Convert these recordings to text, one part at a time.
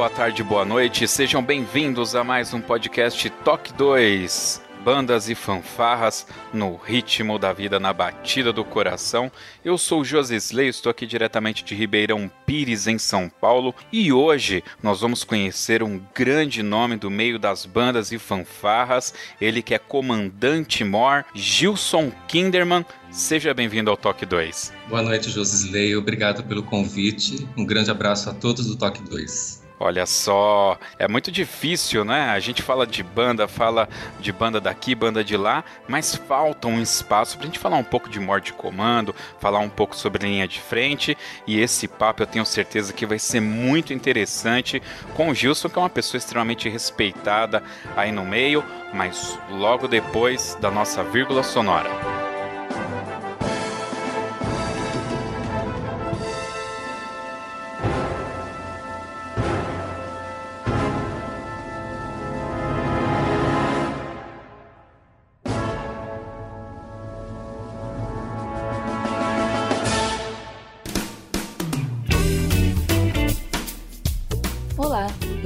Boa tarde, boa noite. Sejam bem-vindos a mais um podcast Toque 2. Bandas e fanfarras no ritmo da vida, na batida do coração. Eu sou o Josisley, estou aqui diretamente de Ribeirão Pires, em São Paulo, e hoje nós vamos conhecer um grande nome do meio das bandas e fanfarras, ele que é comandante mor, Gilson Kinderman. Seja bem-vindo ao Toque 2. Boa noite, Josisley. Obrigado pelo convite. Um grande abraço a todos do Toque 2. Olha só, é muito difícil, né? A gente fala de banda, fala de banda daqui, banda de lá, mas falta um espaço pra gente falar um pouco de morte de comando, falar um pouco sobre linha de frente, e esse papo eu tenho certeza que vai ser muito interessante com o Gilson, que é uma pessoa extremamente respeitada aí no meio, mas logo depois da nossa vírgula sonora.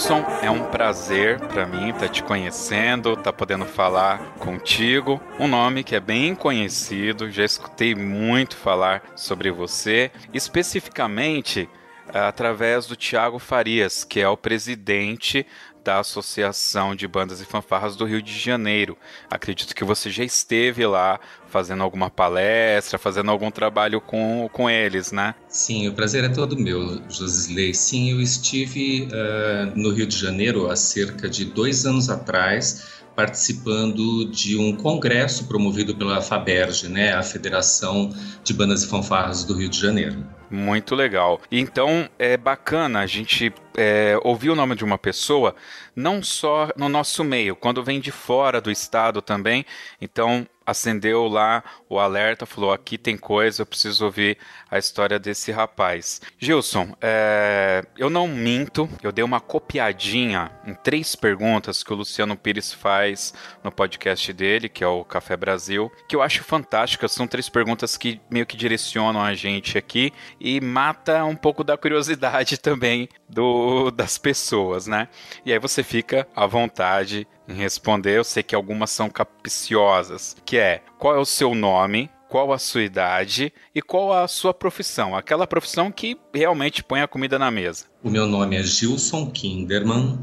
Gilson, é um prazer para mim estar tá te conhecendo, estar tá podendo falar contigo. Um nome que é bem conhecido, já escutei muito falar sobre você, especificamente através do Tiago Farias, que é o presidente da Associação de Bandas e Fanfarras do Rio de Janeiro. Acredito que você já esteve lá fazendo alguma palestra, fazendo algum trabalho com, com eles, né? Sim, o prazer é todo meu, Josisley. Sim, eu estive uh, no Rio de Janeiro há cerca de dois anos atrás participando de um congresso promovido pela FABERJ, né, a Federação de Bandas e Fanfarras do Rio de Janeiro. Muito legal. Então é bacana a gente é, ouvir o nome de uma pessoa, não só no nosso meio, quando vem de fora do estado também. Então acendeu lá o alerta, falou: aqui tem coisa, eu preciso ouvir a história desse rapaz. Gilson, é, eu não minto, eu dei uma copiadinha em três perguntas que o Luciano Pires faz no podcast dele, que é o Café Brasil, que eu acho fantásticas. São três perguntas que meio que direcionam a gente aqui e mata um pouco da curiosidade também do, das pessoas, né? E aí você fica à vontade em responder. Eu sei que algumas são capciosas, que é qual é o seu nome, qual a sua idade e qual a sua profissão, aquela profissão que realmente põe a comida na mesa. O meu nome é Gilson Kinderman,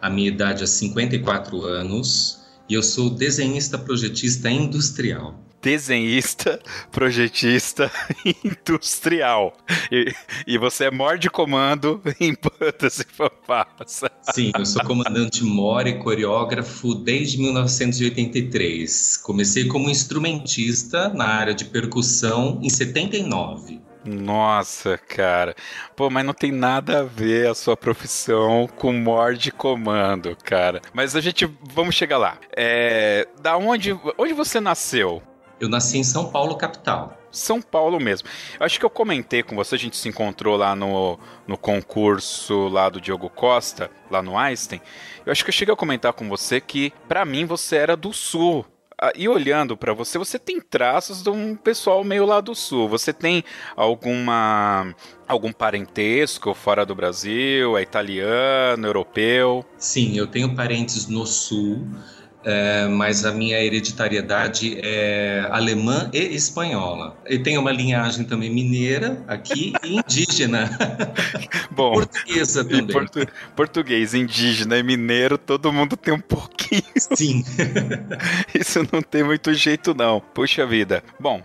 a minha idade é 54 anos e eu sou desenhista projetista industrial desenhista, projetista industrial. E, e você é mor de comando em bandas e fanfarras. Sim, eu sou comandante mor e coreógrafo desde 1983. Comecei como instrumentista na área de percussão em 79. Nossa, cara. Pô, mas não tem nada a ver a sua profissão com morde comando, cara. Mas a gente vamos chegar lá. É, da onde, onde você nasceu? Eu nasci em São Paulo, capital. São Paulo mesmo. Eu acho que eu comentei com você, a gente se encontrou lá no, no concurso lá do Diogo Costa, lá no Einstein. Eu acho que eu cheguei a comentar com você que, para mim, você era do Sul. Ah, e olhando para você, você tem traços de um pessoal meio lá do sul. Você tem alguma algum parentesco fora do Brasil? É italiano, europeu? Sim, eu tenho parentes no sul. É, mas a minha hereditariedade é alemã e espanhola. E tenho uma linhagem também mineira aqui e indígena. Bom, portuguesa também. Portu português, indígena e mineiro, todo mundo tem um pouquinho. Sim. Isso não tem muito jeito não. Puxa vida. Bom,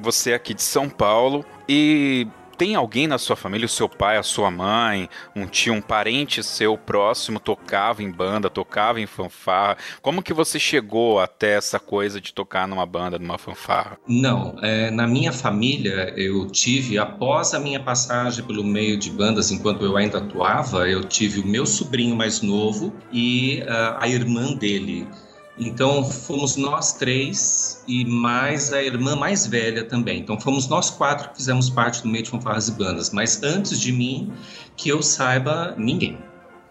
você é aqui de São Paulo e tem alguém na sua família, o seu pai, a sua mãe, um tio, um parente seu próximo tocava em banda, tocava em fanfarra? Como que você chegou até essa coisa de tocar numa banda, numa fanfarra? Não, é, na minha família eu tive, após a minha passagem pelo meio de bandas, enquanto eu ainda atuava, eu tive o meu sobrinho mais novo e uh, a irmã dele. Então fomos nós três e mais a irmã mais velha também. Então fomos nós quatro que fizemos parte do meio de fanfarras e bandas. Mas antes de mim, que eu saiba, ninguém.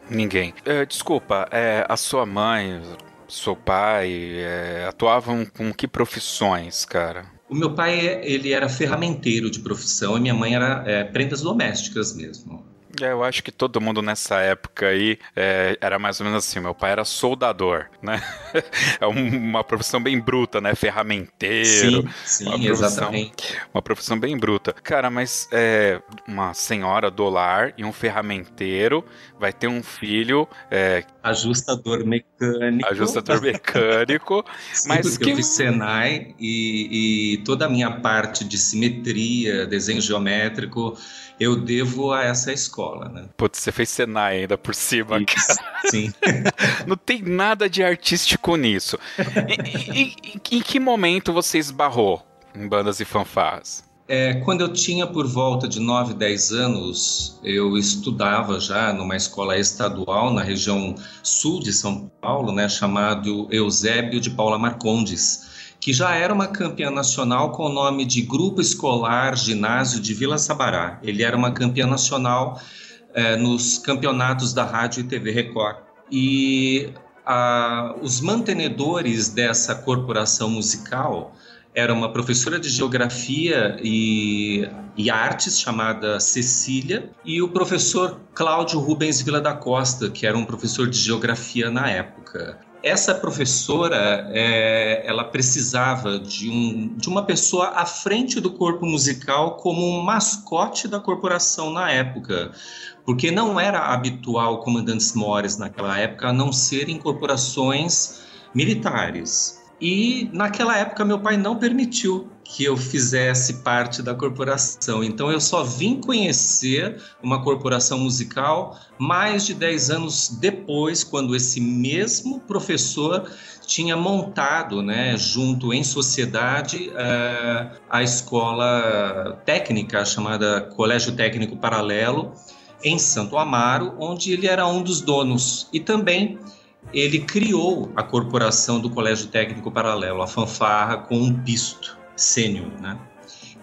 Ninguém. É, desculpa, é, a sua mãe, seu pai é, atuavam com que profissões, cara? O meu pai ele era ferramenteiro de profissão e minha mãe era é, prendas domésticas mesmo. É, eu acho que todo mundo nessa época aí é, era mais ou menos assim. Meu pai era soldador, né? É uma profissão bem bruta, né? Ferramenteiro. Sim, sim uma exatamente. Uma profissão bem bruta. Cara, mas é, uma senhora do lar e um ferramenteiro vai ter um filho. É, ajustador mecânico. Ajustador mecânico. sim, mas que... eu fiz Senai e, e toda a minha parte de simetria, desenho geométrico eu devo a essa escola, né? Putz, você fez Senai ainda por cima. Isso, sim. Não tem nada de artístico nisso. em, em que momento você esbarrou em bandas e fanfarras? É, quando eu tinha por volta de 9, 10 anos, eu estudava já numa escola estadual na região sul de São Paulo, né, chamado Eusébio de Paula Marcondes que já era uma campeã nacional com o nome de Grupo Escolar Ginásio de Vila Sabará. Ele era uma campeã nacional é, nos campeonatos da Rádio e TV Record. E a, os mantenedores dessa corporação musical era uma professora de geografia e, e, artes chamada Cecília e o professor Cláudio Rubens Vila da Costa, que era um professor de geografia na época essa professora é, ela precisava de, um, de uma pessoa à frente do corpo musical como um mascote da corporação na época, porque não era habitual comandantes mores naquela época a não serem corporações militares. E naquela época meu pai não permitiu que eu fizesse parte da corporação. Então eu só vim conhecer uma corporação musical mais de 10 anos depois, quando esse mesmo professor tinha montado, né, junto em sociedade, uh, a escola técnica chamada Colégio Técnico Paralelo em Santo Amaro, onde ele era um dos donos e também ele criou a corporação do Colégio Técnico Paralelo, a fanfarra com um pisto sênior, né?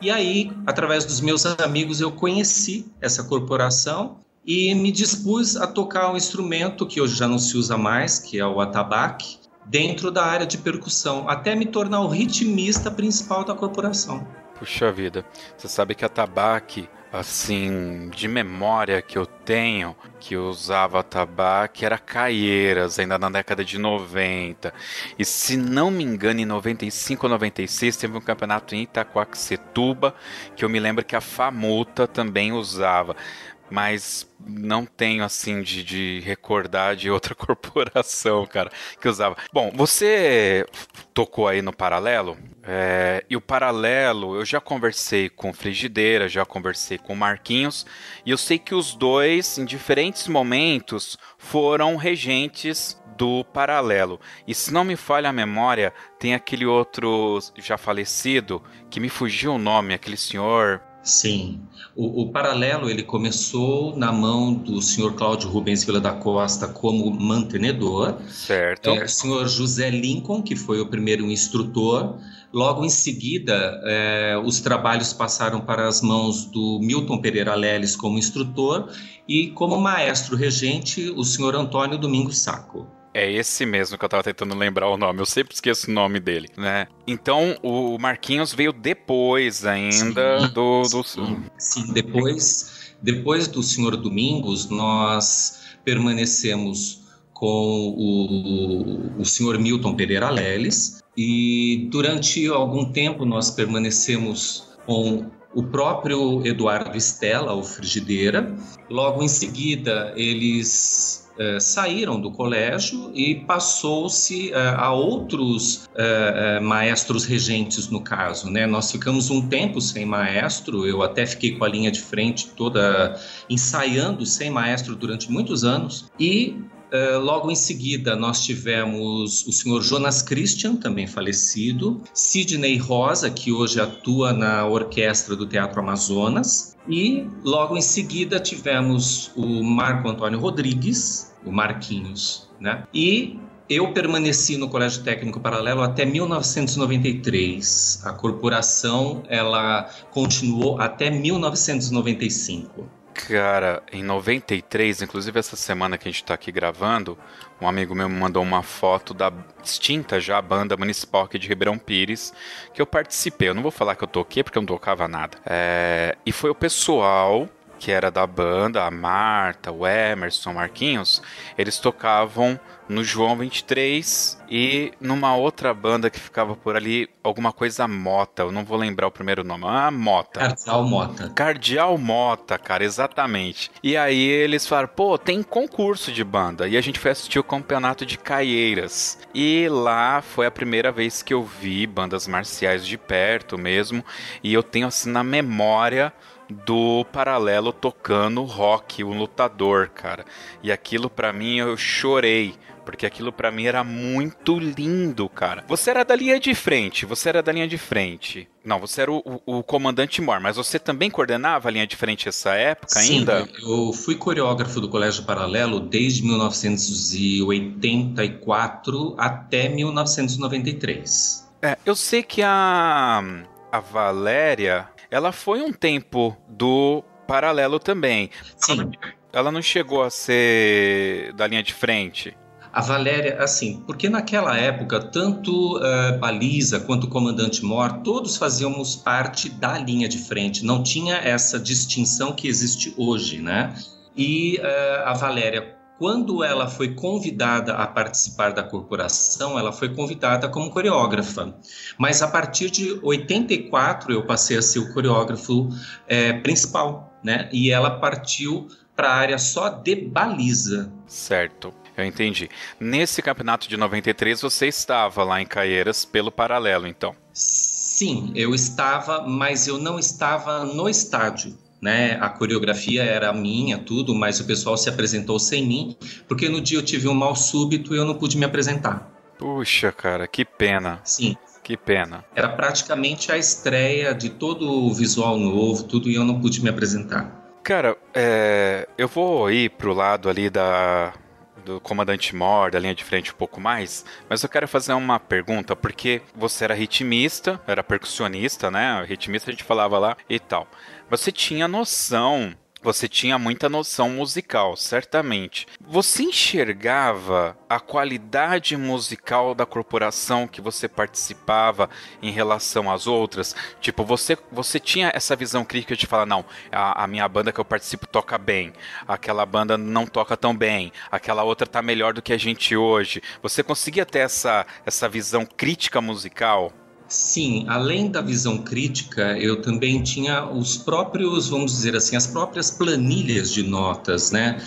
E aí, através dos meus amigos, eu conheci essa corporação e me dispus a tocar um instrumento que hoje já não se usa mais, que é o atabaque, dentro da área de percussão, até me tornar o ritmista principal da corporação. Puxa vida, você sabe que atabaque assim, de memória que eu tenho, que usava tabaco, era Caieiras, ainda na década de 90. E se não me engano, em 95 ou 96, teve um campeonato em Itacoaxetuba, que eu me lembro que a Famuta também usava mas não tenho assim de, de, recordar de outra corporação, cara, que usava. Bom, você tocou aí no paralelo, é, e o paralelo eu já conversei com Frigideira, já conversei com Marquinhos, e eu sei que os dois, em diferentes momentos, foram regentes do paralelo. E se não me falha a memória, tem aquele outro já falecido que me fugiu o nome, aquele senhor Sim. O, o, paralelo ele começou na mão do senhor Cláudio Rubens Vila da Costa como mantenedor. Certo. É, o senhor José Lincoln, que foi o primeiro instrutor. Logo em seguida, é, os trabalhos passaram para as mãos do Milton Pereira Leles como instrutor e como maestro regente, o senhor Antônio Domingos Saco. É esse mesmo que eu tava tentando lembrar o nome. Eu sempre esqueço o nome dele, né? Então, o Marquinhos veio depois ainda sim, do, do... Sim, sim, depois, depois do Senhor Domingos, nós permanecemos com o, o senhor Milton Pereira Leles e durante algum tempo nós permanecemos com o próprio Eduardo Estela, o Frigideira. Logo em seguida, eles eh, saíram do colégio e passou-se uh, a outros uh, maestros regentes, no caso. Né? Nós ficamos um tempo sem maestro, eu até fiquei com a linha de frente toda ensaiando sem maestro durante muitos anos, e logo em seguida, nós tivemos o senhor Jonas Christian, também falecido, Sidney Rosa, que hoje atua na orquestra do Teatro Amazonas, e logo em seguida tivemos o Marco Antônio Rodrigues, o Marquinhos, né? E eu permaneci no Colégio Técnico Paralelo até 1993. A corporação ela continuou até 1995. Cara, em 93, inclusive essa semana que a gente está aqui gravando, um amigo meu me mandou uma foto da extinta já banda municipal aqui de Ribeirão Pires, que eu participei. Eu não vou falar que eu toquei, porque eu não tocava nada. É... E foi o pessoal que era da banda, a Marta, o Emerson, Marquinhos, eles tocavam no João 23 e numa outra banda que ficava por ali, alguma coisa Mota, eu não vou lembrar o primeiro nome. Ah, Mota. Cardial Mota. Cardial Mota, cara, exatamente. E aí eles falaram, pô, tem concurso de banda. E a gente foi assistir o campeonato de Caieiras. E lá foi a primeira vez que eu vi bandas marciais de perto mesmo. E eu tenho assim na memória do Paralelo tocando rock, o lutador, cara. E aquilo para mim eu chorei, porque aquilo para mim era muito lindo, cara. Você era da linha de frente, você era da linha de frente. Não, você era o, o, o comandante Mor, mas você também coordenava a linha de frente essa época Sim, ainda? eu fui coreógrafo do Colégio Paralelo desde 1984 até 1993. É, eu sei que a, a Valéria, ela foi um tempo do Paralelo também. Sim. Ela não chegou a ser da linha de frente. A Valéria, assim, porque naquela época, tanto uh, Baliza quanto o Comandante Mor, todos fazíamos parte da linha de frente, não tinha essa distinção que existe hoje, né? E uh, a Valéria, quando ela foi convidada a participar da corporação, ela foi convidada como coreógrafa. Mas a partir de 84 eu passei a ser o coreógrafo é, principal, né? E ela partiu para a área só de baliza. Certo. Eu entendi. Nesse campeonato de 93 você estava lá em Caieiras pelo paralelo, então? Sim, eu estava, mas eu não estava no estádio. Né? A coreografia era minha, tudo, mas o pessoal se apresentou sem mim, porque no dia eu tive um mal súbito e eu não pude me apresentar. Puxa, cara, que pena. Sim. Que pena. Era praticamente a estreia de todo o visual novo, tudo, e eu não pude me apresentar. Cara, é, eu vou ir pro lado ali da, do comandante Mor, da linha de frente um pouco mais, mas eu quero fazer uma pergunta, porque você era ritmista, era percussionista, né? Ritmista a gente falava lá e tal. Você tinha noção você tinha muita noção musical, certamente. Você enxergava a qualidade musical da corporação que você participava em relação às outras? Tipo, você, você tinha essa visão crítica de falar: não, a, a minha banda que eu participo toca bem, aquela banda não toca tão bem, aquela outra tá melhor do que a gente hoje. Você conseguia ter essa, essa visão crítica musical? Sim, além da visão crítica, eu também tinha os próprios, vamos dizer assim, as próprias planilhas de notas, né?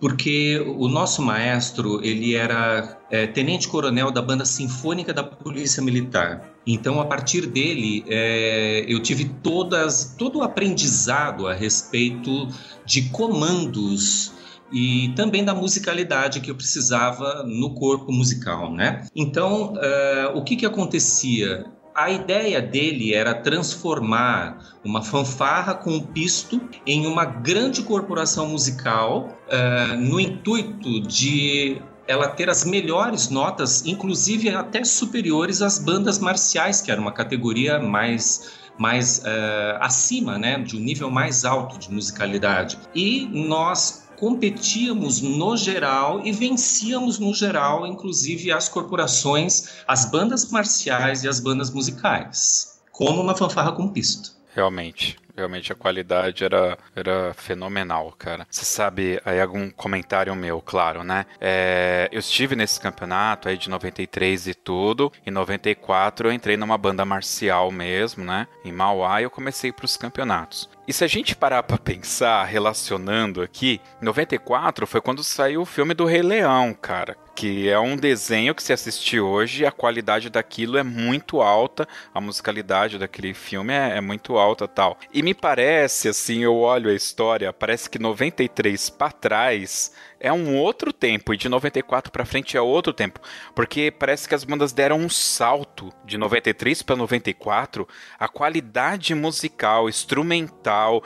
Porque o nosso maestro, ele era é, tenente-coronel da banda sinfônica da Polícia Militar. Então, a partir dele, é, eu tive todas, todo o aprendizado a respeito de comandos e também da musicalidade que eu precisava no corpo musical, né? Então, uh, o que que acontecia? A ideia dele era transformar uma fanfarra com um pisto em uma grande corporação musical uh, no intuito de ela ter as melhores notas, inclusive até superiores às bandas marciais, que era uma categoria mais mais uh, acima, né, de um nível mais alto de musicalidade. E nós competíamos no geral e vencíamos no geral, inclusive as corporações, as bandas marciais e as bandas musicais, como uma fanfarra com pisto. Realmente. Realmente a qualidade era, era fenomenal, cara. Você sabe, aí algum comentário meu, claro, né? É, eu estive nesse campeonato aí de 93 e tudo. Em 94 eu entrei numa banda marcial mesmo, né? Em Mauá e eu comecei para os campeonatos. E se a gente parar para pensar, relacionando aqui, 94 foi quando saiu o filme do Rei Leão, cara. Que é um desenho que se assistir hoje, a qualidade daquilo é muito alta, a musicalidade daquele filme é, é muito alta tal. E me parece, assim, eu olho a história, parece que 93 para trás é um outro tempo e de 94 para frente é outro tempo, porque parece que as bandas deram um salto de 93 para 94, a qualidade musical, instrumental,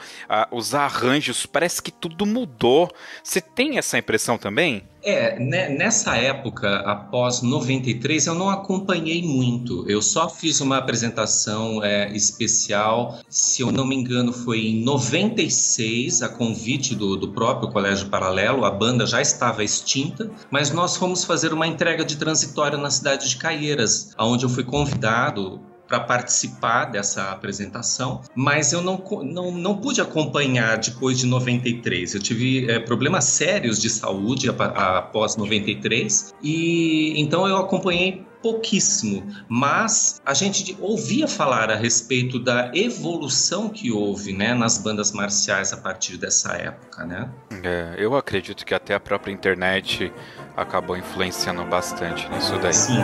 os arranjos, parece que tudo mudou. Você tem essa impressão também? É, né, nessa época, após 93, eu não acompanhei muito. Eu só fiz uma apresentação é, especial, se eu não me engano, foi em 96, a convite do, do próprio Colégio Paralelo. A banda já estava extinta, mas nós fomos fazer uma entrega de transitório na cidade de Caieiras, onde eu fui convidado para participar dessa apresentação, mas eu não, não, não pude acompanhar depois de 93. Eu tive é, problemas sérios de saúde após 93 e então eu acompanhei pouquíssimo, mas a gente ouvia falar a respeito da evolução que houve né, nas bandas marciais a partir dessa época, né? É, eu acredito que até a própria internet acabou influenciando bastante nisso daí. Sim.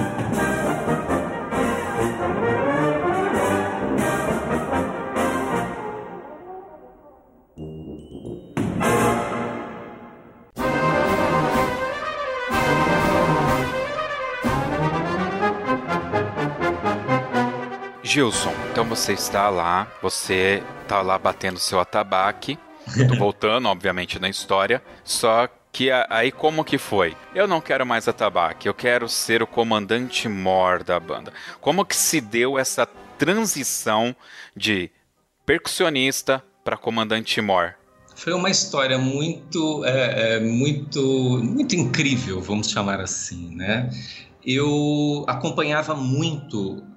Gilson, então você está lá, você está lá batendo seu atabaque. Tô voltando, obviamente, na história. Só que aí como que foi? Eu não quero mais atabaque, eu quero ser o comandante mor da banda. Como que se deu essa transição de percussionista para comandante mor? Foi uma história muito, é, é, muito, muito incrível, vamos chamar assim, né? Eu acompanhava muito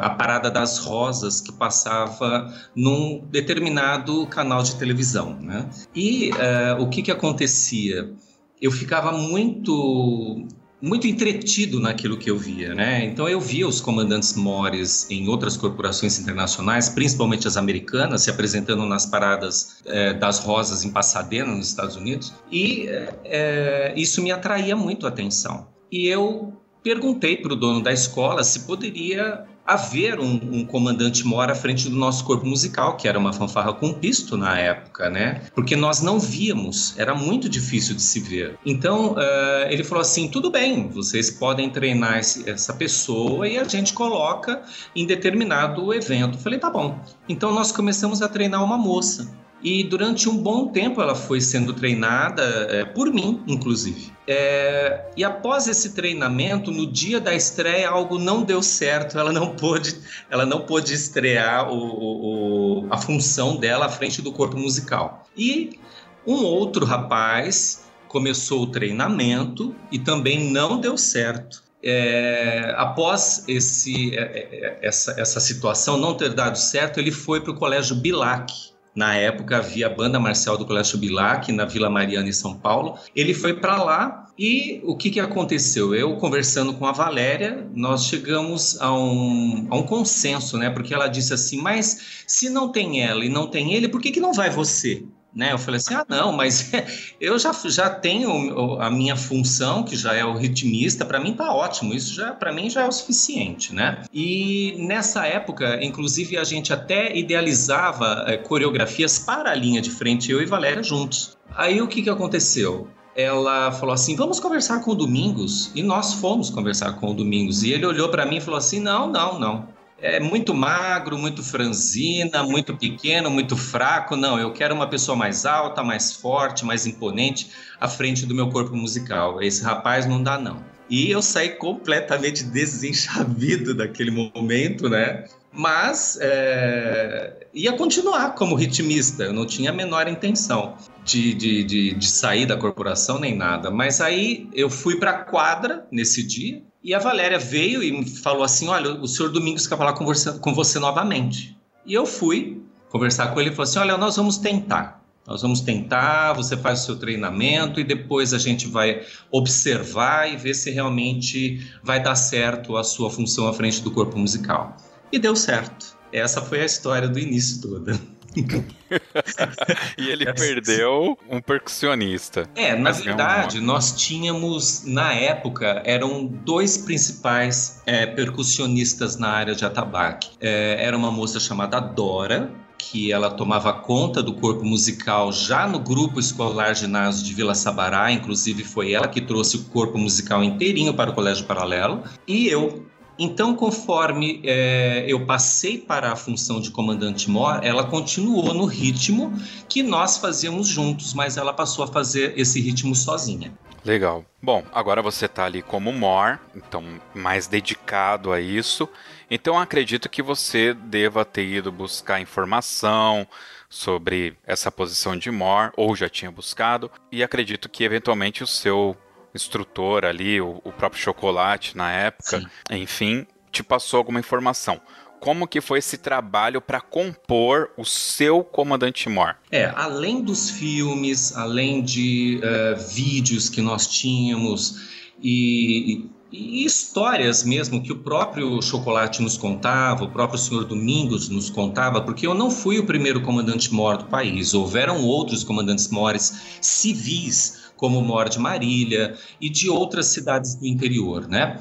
a Parada das Rosas, que passava num determinado canal de televisão. Né? E uh, o que, que acontecia? Eu ficava muito muito entretido naquilo que eu via, né? Então eu via os comandantes mores em outras corporações internacionais, principalmente as americanas, se apresentando nas paradas é, das rosas em Pasadena, nos Estados Unidos, e é, isso me atraía muito a atenção. E eu perguntei para o dono da escola se poderia haver um, um, comandante mora à frente do nosso corpo musical, que era uma fanfarra com pisto na época, né? Porque nós não víamos, era muito difícil de se ver. Então uh, ele falou assim: tudo bem, vocês podem treinar esse, essa pessoa e a gente coloca em determinado evento. Eu falei: tá bom. Então nós começamos a treinar uma moça. E durante um bom tempo ela foi sendo treinada é, por mim, inclusive. É, e após esse treinamento, no dia da estreia, algo não deu certo. Ela não pôde, ela não pôde estrear o, o, a função dela à frente do corpo musical. E um outro rapaz começou o treinamento e também não deu certo. É, após esse, é, é, essa, essa situação não ter dado certo, ele foi para o colégio Bilac, na época havia a banda marcial do Colégio Bilac na Vila Mariana em São Paulo. Ele foi para lá e o que, que aconteceu? Eu conversando com a Valéria, nós chegamos a um, a um consenso, né? Porque ela disse assim: mas se não tem ela e não tem ele, por que, que não vai você? Né? Eu falei assim, ah, não, mas eu já, já tenho a minha função, que já é o ritmista, para mim tá ótimo, isso já para mim já é o suficiente, né? E nessa época, inclusive, a gente até idealizava é, coreografias para a linha de frente, eu e Valéria juntos. Aí o que, que aconteceu? ela falou assim: "Vamos conversar com o Domingos". E nós fomos conversar com o Domingos. E ele olhou para mim e falou assim: "Não, não, não. É muito magro, muito franzina, muito pequeno, muito fraco. Não, eu quero uma pessoa mais alta, mais forte, mais imponente à frente do meu corpo musical. Esse rapaz não dá, não. E eu saí completamente desenchavido daquele momento, né? Mas é, ia continuar como ritmista, eu não tinha a menor intenção de, de, de, de sair da corporação nem nada. Mas aí eu fui para a quadra nesse dia, e a Valéria veio e falou assim: Olha, o senhor Domingos quer falar com você, com você novamente. E eu fui conversar com ele e falou assim: Olha, nós vamos tentar. Nós vamos tentar, você faz o seu treinamento e depois a gente vai observar e ver se realmente vai dar certo a sua função à frente do corpo musical. E deu certo. Essa foi a história do início toda. e ele perdeu um percussionista. É, na verdade, nós tínhamos, na época, eram dois principais é, percussionistas na área de atabaque. É, era uma moça chamada Dora, que ela tomava conta do corpo musical já no grupo escolar ginásio de Vila Sabará, inclusive foi ela que trouxe o corpo musical inteirinho para o Colégio Paralelo, e eu então, conforme é, eu passei para a função de comandante mor, ela continuou no ritmo que nós fazíamos juntos, mas ela passou a fazer esse ritmo sozinha. Legal. Bom, agora você está ali como mor, então mais dedicado a isso. Então acredito que você deva ter ido buscar informação sobre essa posição de mor, ou já tinha buscado, e acredito que eventualmente o seu instrutor ali, o, o próprio chocolate na época, Sim. enfim, te passou alguma informação como que foi esse trabalho para compor o seu Comandante Mor? É, além dos filmes, além de uh, vídeos que nós tínhamos e, e, histórias mesmo que o próprio Chocolate nos contava, o próprio senhor Domingos nos contava, porque eu não fui o primeiro Comandante Mor do país, houveram outros Comandantes Mores civis como Mor de Marília e de outras cidades do interior, né?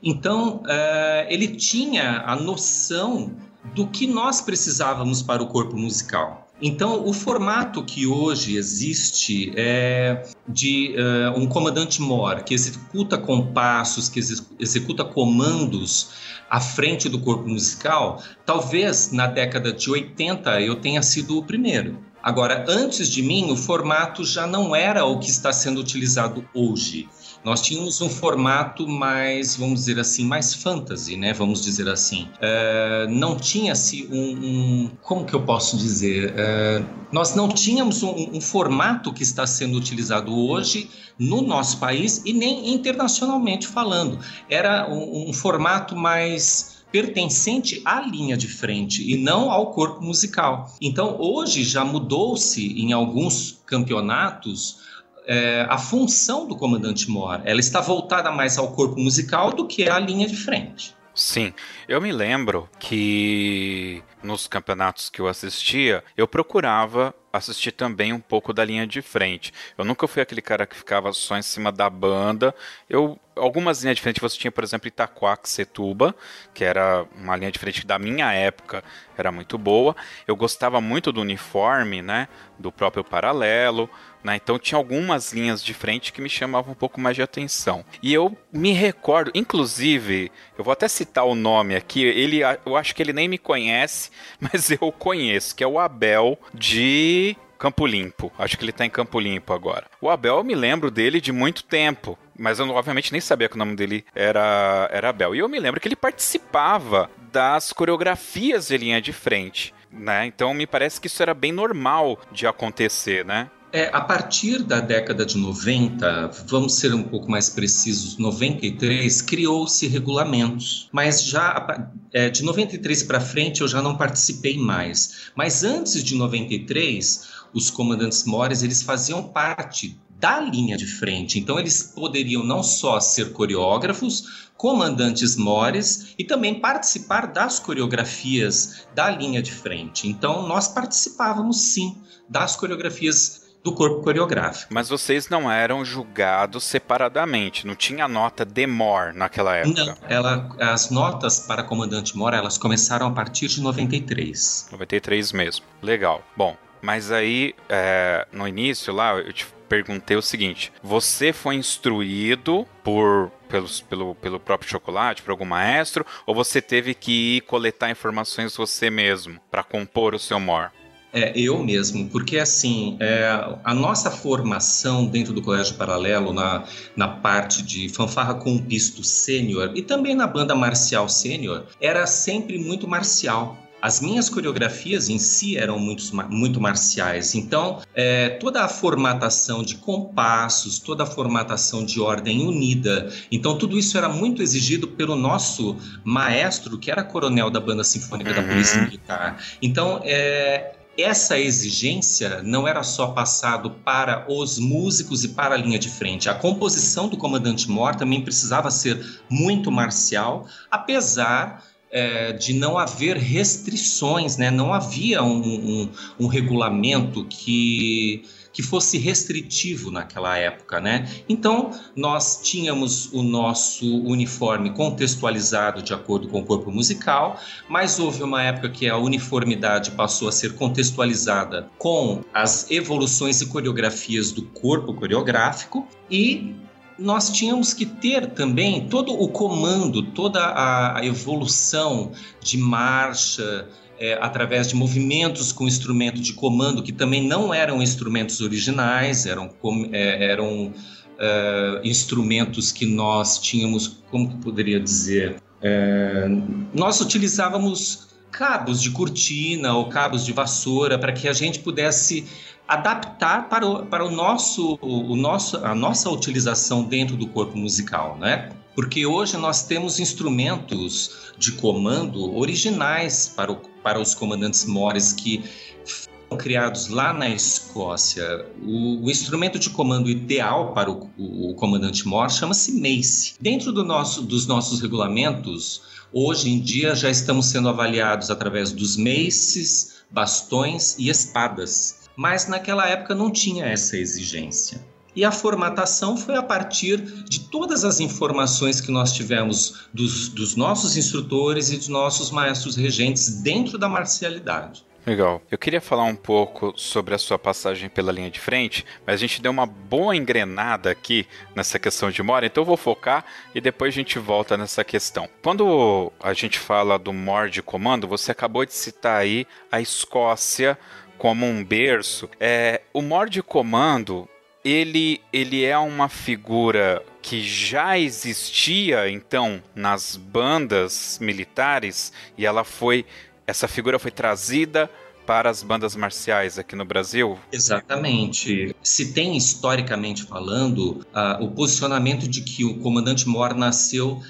Então, uh, ele tinha a noção do que nós precisávamos para o corpo musical. Então, o formato que hoje existe é de uh, um comandante mor que executa compassos, que executa comandos à frente do corpo musical. Talvez na década de 80 eu tenha sido o primeiro. Agora, antes de mim, o formato já não era o que está sendo utilizado hoje. Nós tínhamos um formato mais, vamos dizer assim, mais fantasy, né? Vamos dizer assim. Uh, não tinha-se um, um, Como que eu posso dizer? Uh, nós não tínhamos um, um, formato que está sendo utilizado hoje no nosso país e nem internacionalmente falando. Era um, um formato mais pertencente à linha de frente e não ao corpo musical. Então, hoje já mudou-se em alguns campeonatos é, a função do comandante Mor. Ela está voltada mais ao corpo musical do que à linha de frente. Sim, eu me lembro que nos campeonatos que eu assistia, eu procurava assistir também um pouco da linha de frente. Eu nunca fui aquele cara que ficava só em cima da banda. Eu algumas linhas de frente você tinha, por exemplo, Itaquaquecetuba, que era uma linha de frente da minha época, era muito boa. Eu gostava muito do uniforme, né, do próprio paralelo, né? Então tinha algumas linhas de frente que me chamavam um pouco mais de atenção. E eu me recordo, inclusive, eu vou até citar o nome aqui, ele eu acho que ele nem me conhece, mas eu conheço, que é o Abel de Campo Limpo. Acho que ele tá em Campo Limpo agora. O Abel, eu me lembro dele de muito tempo. Mas eu, obviamente, nem sabia que o nome dele era, era Abel. E eu me lembro que ele participava das coreografias de linha de frente. Né? Então me parece que isso era bem normal de acontecer, né? É, a partir da década de 90, vamos ser um pouco mais precisos, 93, criou-se regulamentos. Mas já é, de 93 para frente eu já não participei mais. Mas antes de 93, os comandantes mores eles faziam parte da linha de frente. Então eles poderiam não só ser coreógrafos, comandantes mores e também participar das coreografias da linha de frente. Então nós participávamos sim das coreografias do corpo coreográfico. Mas vocês não eram julgados separadamente, não tinha nota de MOR naquela época? Não, ela, as notas para comandante MOR, elas começaram a partir de 93. 93 mesmo, legal. Bom, mas aí, é, no início lá, eu te perguntei o seguinte: você foi instruído por pelos, pelo, pelo próprio chocolate, por algum maestro, ou você teve que ir coletar informações você mesmo para compor o seu mor? É, eu mesmo, porque assim, é, a nossa formação dentro do Colégio Paralelo, na, na parte de fanfarra com pisto sênior e também na banda marcial sênior, era sempre muito marcial. As minhas coreografias em si eram muito, muito marciais, então é, toda a formatação de compassos, toda a formatação de ordem unida, então tudo isso era muito exigido pelo nosso maestro, que era coronel da Banda Sinfônica uhum. da Polícia Militar. Então, é, essa exigência não era só passado para os músicos e para a linha de frente. A composição do Comandante Mor também precisava ser muito marcial, apesar é, de não haver restrições, né? não havia um, um, um regulamento que que fosse restritivo naquela época, né? Então, nós tínhamos o nosso uniforme contextualizado de acordo com o corpo musical, mas houve uma época que a uniformidade passou a ser contextualizada com as evoluções e coreografias do corpo coreográfico e nós tínhamos que ter também todo o comando, toda a, evolução de marcha, é, através de movimentos com instrumento de comando, que também não eram instrumentos originais, eram, é, eram é, instrumentos que nós tínhamos, como que poderia dizer? É, nós utilizávamos cabos de cortina ou cabos de vassoura para que a gente pudesse adaptar para o, para o nosso, o nosso, a nossa utilização dentro do corpo musical, né? Porque hoje nós temos instrumentos de comando originais para, o, para os comandantes mores que foram criados lá na Escócia. O, o instrumento de comando ideal para o, o, o comandante mor chama-se mace. Dentro do nosso, dos nossos regulamentos, hoje em dia já estamos sendo avaliados através dos maces, bastões e espadas mas naquela época não tinha essa exigência. E a formatação foi a partir de todas as informações que nós tivemos dos, dos nossos instrutores e dos nossos maestros regentes dentro da marcialidade. Legal. Eu queria falar um pouco sobre a sua passagem pela linha de frente, mas a gente deu uma boa engrenada aqui nessa questão de mora, então eu vou focar e depois a gente volta nessa questão. Quando a gente fala do MOR de comando, você acabou de citar aí a Escócia como um berço. É, o Mord Comando, ele, ele é uma figura que já existia então nas bandas militares e ela foi essa figura foi trazida para as bandas marciais aqui no Brasil? Exatamente. Se tem historicamente falando uh, o posicionamento de que o comandante Mor nasceu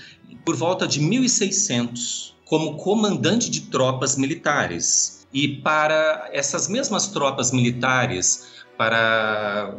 por volta de 1600 como comandante de tropas militares. E para essas mesmas tropas militares, para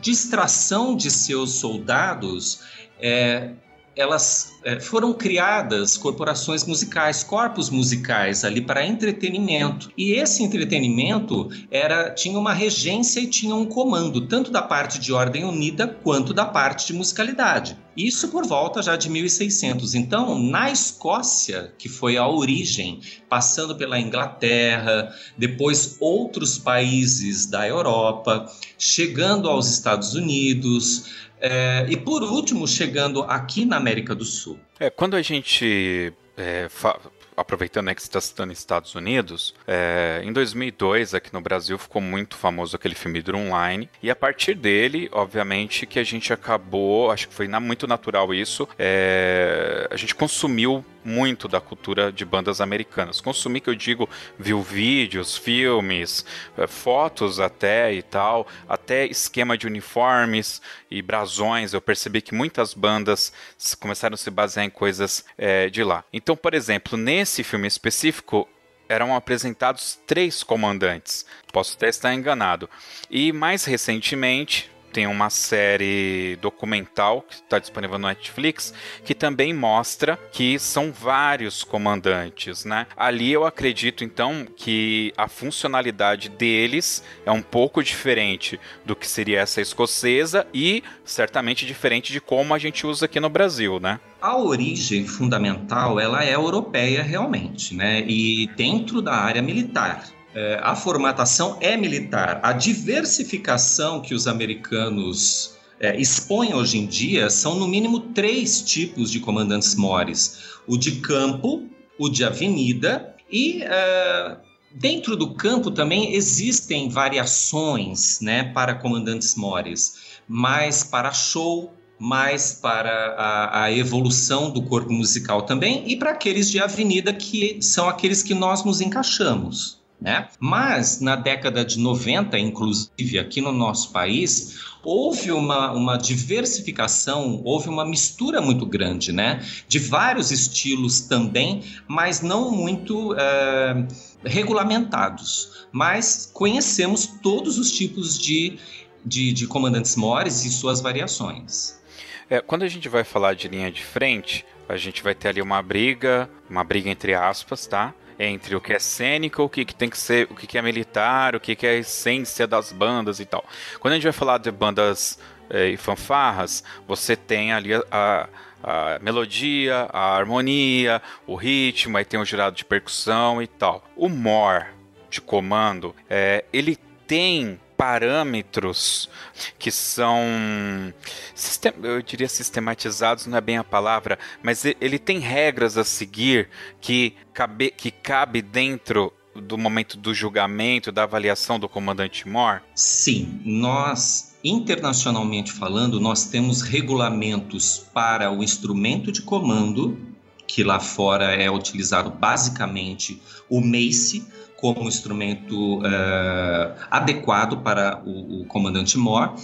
distração de seus soldados, é, elas é, foram criadas corporações musicais, corpos musicais ali para entretenimento. E esse entretenimento era tinha uma regência e tinha um comando, tanto da parte de ordem unida quanto da parte de musicalidade. Isso por volta já de 1600. Então, na Escócia, que foi a origem, passando pela Inglaterra, depois outros países da Europa, chegando aos Estados Unidos, é, e por último, chegando aqui na América do Sul. É, quando a gente é, aproveitando né, que você está citando Estados Unidos, é, em 2002 aqui no Brasil ficou muito famoso aquele filme do Online e a partir dele, obviamente, que a gente acabou, acho que foi muito natural isso, é, a gente consumiu muito da cultura de bandas americanas. Consumir, que eu digo, viu vídeos, filmes, é, fotos até e tal, até esquema de uniformes e brasões. Eu percebi que muitas bandas começaram a se basear em coisas é, de lá. Então, por exemplo, nesse filme específico, eram apresentados três comandantes. Posso até estar enganado. E mais recentemente, tem uma série documental que está disponível no Netflix que também mostra que são vários comandantes, né? Ali eu acredito então que a funcionalidade deles é um pouco diferente do que seria essa escocesa e certamente diferente de como a gente usa aqui no Brasil, né? A origem fundamental ela é europeia realmente, né? E dentro da área militar a formatação é militar. A diversificação que os americanos é, expõe hoje em dia são no mínimo três tipos de comandantes mores: o de campo, o de avenida e uh, dentro do campo também existem variações, né, para comandantes mores, mais para show, mais para a, a, evolução do corpo musical também e para aqueles de avenida que são aqueles que nós nos encaixamos. Né? Mas na década de 90, inclusive aqui no nosso país, houve uma, uma diversificação, houve uma mistura muito grande, né? De vários estilos também, mas não muito é, regulamentados. Mas conhecemos todos os tipos de, de, de comandantes mores e suas variações. É, quando a gente vai falar de linha de frente, a gente vai ter ali uma briga, uma briga entre aspas, tá? Entre o que é cênico, o que, que tem que ser, o que, que é militar, o que, que é a essência das bandas e tal. Quando a gente vai falar de bandas é, e fanfarras, você tem ali a, a a melodia, a harmonia, o ritmo, aí tem o girado de percussão e tal. O more de comando, é, ele tem parâmetros que são, eu diria sistematizados, não é bem a palavra, mas ele tem regras a seguir que cabe, que cabe dentro do momento do julgamento, da avaliação do comandante Moore? Sim, nós internacionalmente falando, nós temos regulamentos para o instrumento de comando, que lá fora é utilizado basicamente o MACE, como instrumento uh, adequado para o, o comandante mor.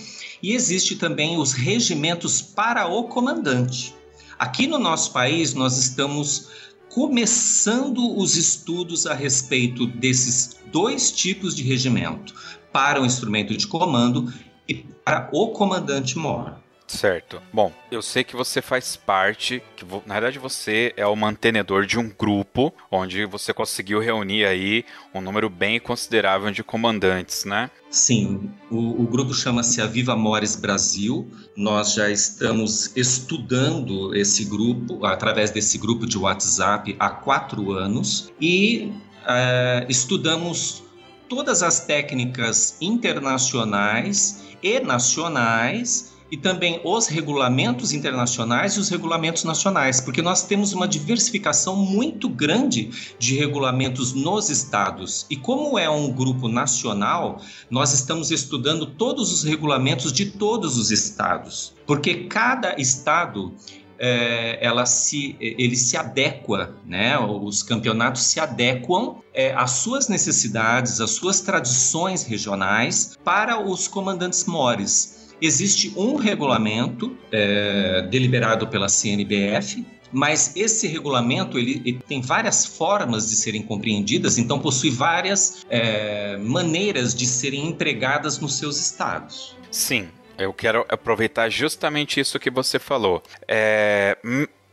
E existe também os regimentos para o comandante. Aqui no nosso país, nós estamos começando os estudos a respeito desses dois tipos de regimento, para o instrumento de comando e para o comandante mor. Certo. Bom, eu sei que você faz parte, que na verdade você é o mantenedor de um grupo onde você conseguiu reunir aí um número bem considerável de comandantes, né? Sim, o, o grupo chama-se Aviva Mores Brasil. Nós já estamos estudando esse grupo, através desse grupo de WhatsApp, há quatro anos e uh, estudamos todas as técnicas internacionais e nacionais e também os regulamentos internacionais e os regulamentos nacionais, porque nós temos uma diversificação muito grande de regulamentos nos estados. E como é um grupo nacional, nós estamos estudando todos os regulamentos de todos os estados, porque cada estado é, ela se, ele se adequa, né? Os campeonatos se adequam é, às suas necessidades, às suas tradições regionais para os comandantes mores existe um regulamento é, deliberado pela CNBF, mas esse regulamento ele, ele, tem várias formas de serem compreendidas, então possui várias é, maneiras de serem empregadas nos seus estados. Sim, eu quero aproveitar justamente isso que você falou. É,